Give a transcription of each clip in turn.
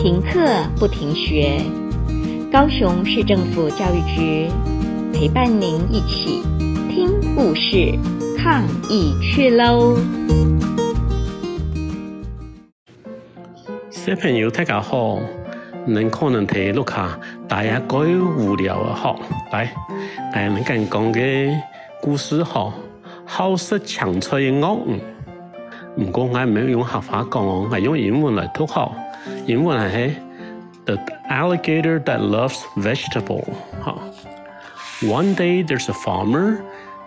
停课不停学，高雄市政府教育局陪伴您一起听故事、抗疫去喽！小朋友大家好，恁可能睇碌下，大家該無聊啊！好，來，誒，恁敢講嘅故事好，好識搶菜嘅鱷魚。唔過我唔用客話講，我用英文来读好。英文系 The alligator that loves vegetable。哈，One day there's a farmer.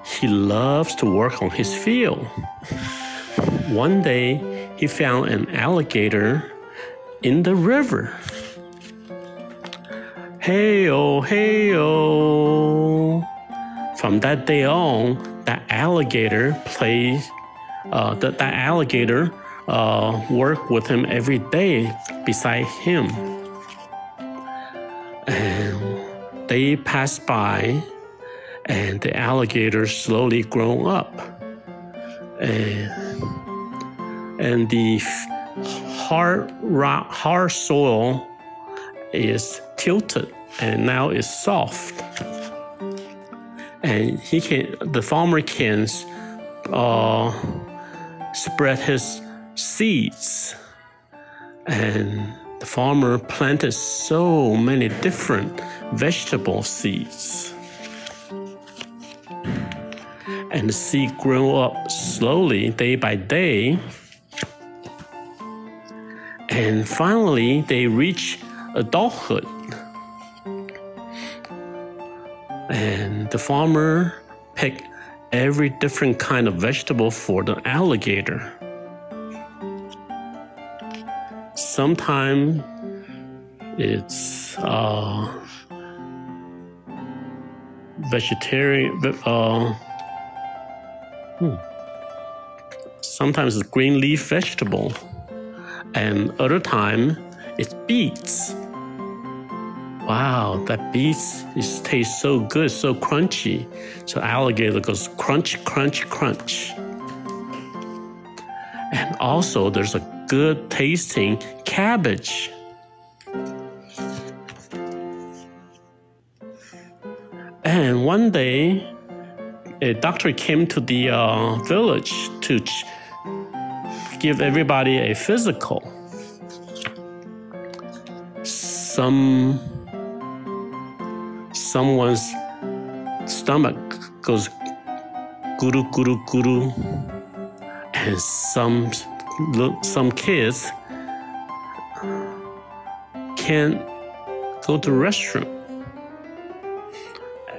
He loves to work on his field. One day he found an alligator in the river. Hey oh, hey oh. From that day on, that alligator plays uh, that, that alligator uh, worked with him every day beside him. And they passed by, and the alligator slowly grown up. And, and the hard rock, hard soil is tilted, and now it's soft. And he can, the farmer can uh, spread his seeds. And the farmer planted so many different vegetable seeds. And the seed grew up slowly, day by day. And finally, they reach adulthood. And the farmer picked every different kind of vegetable for the alligator. Sometimes it's uh, vegetarian. Uh, hmm. Sometimes it's green leaf vegetable, and other time it's beets. Wow, that beets is tastes so good, so crunchy. So alligator goes crunch, crunch, crunch. And also there's a good tasting cabbage. And one day, a doctor came to the uh, village to ch- give everybody a physical. Some someone's stomach goes guru guru guru, and some some kids can't go to restroom,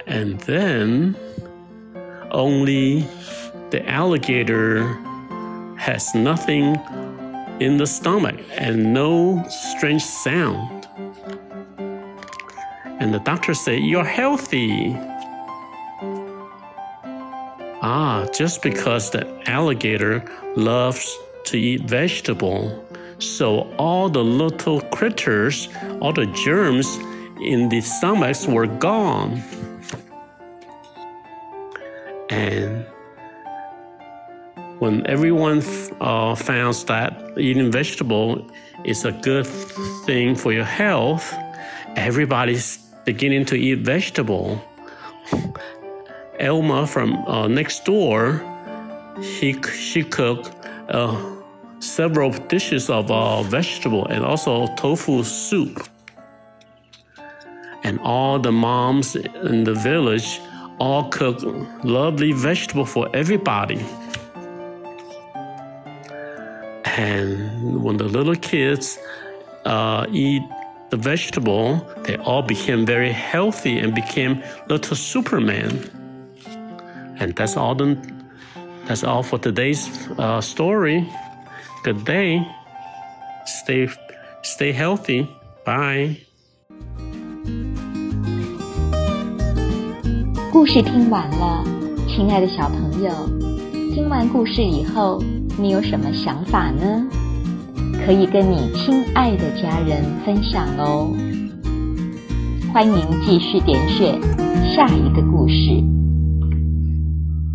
and then only the alligator has nothing in the stomach and no strange sound. And the doctor said, You're healthy. Ah, just because the alligator loves to eat vegetable, so all the little critters, all the germs in the stomachs were gone. And when everyone uh, found that eating vegetable is a good thing for your health, everybody's beginning to eat vegetable. Elma from uh, next door, he she cooked several dishes of uh, vegetable and also tofu soup. And all the moms in the village all cook lovely vegetable for everybody. And when the little kids uh, eat the vegetable, they all became very healthy and became little Superman. And that's all. The, that's all for today's story. Good day. Stay, stay healthy. Bye. 故事听完了，亲爱的小朋友，听完故事以后，你有什么想法呢？可以跟你亲爱的家人分享哦。欢迎继续点选下一个故事。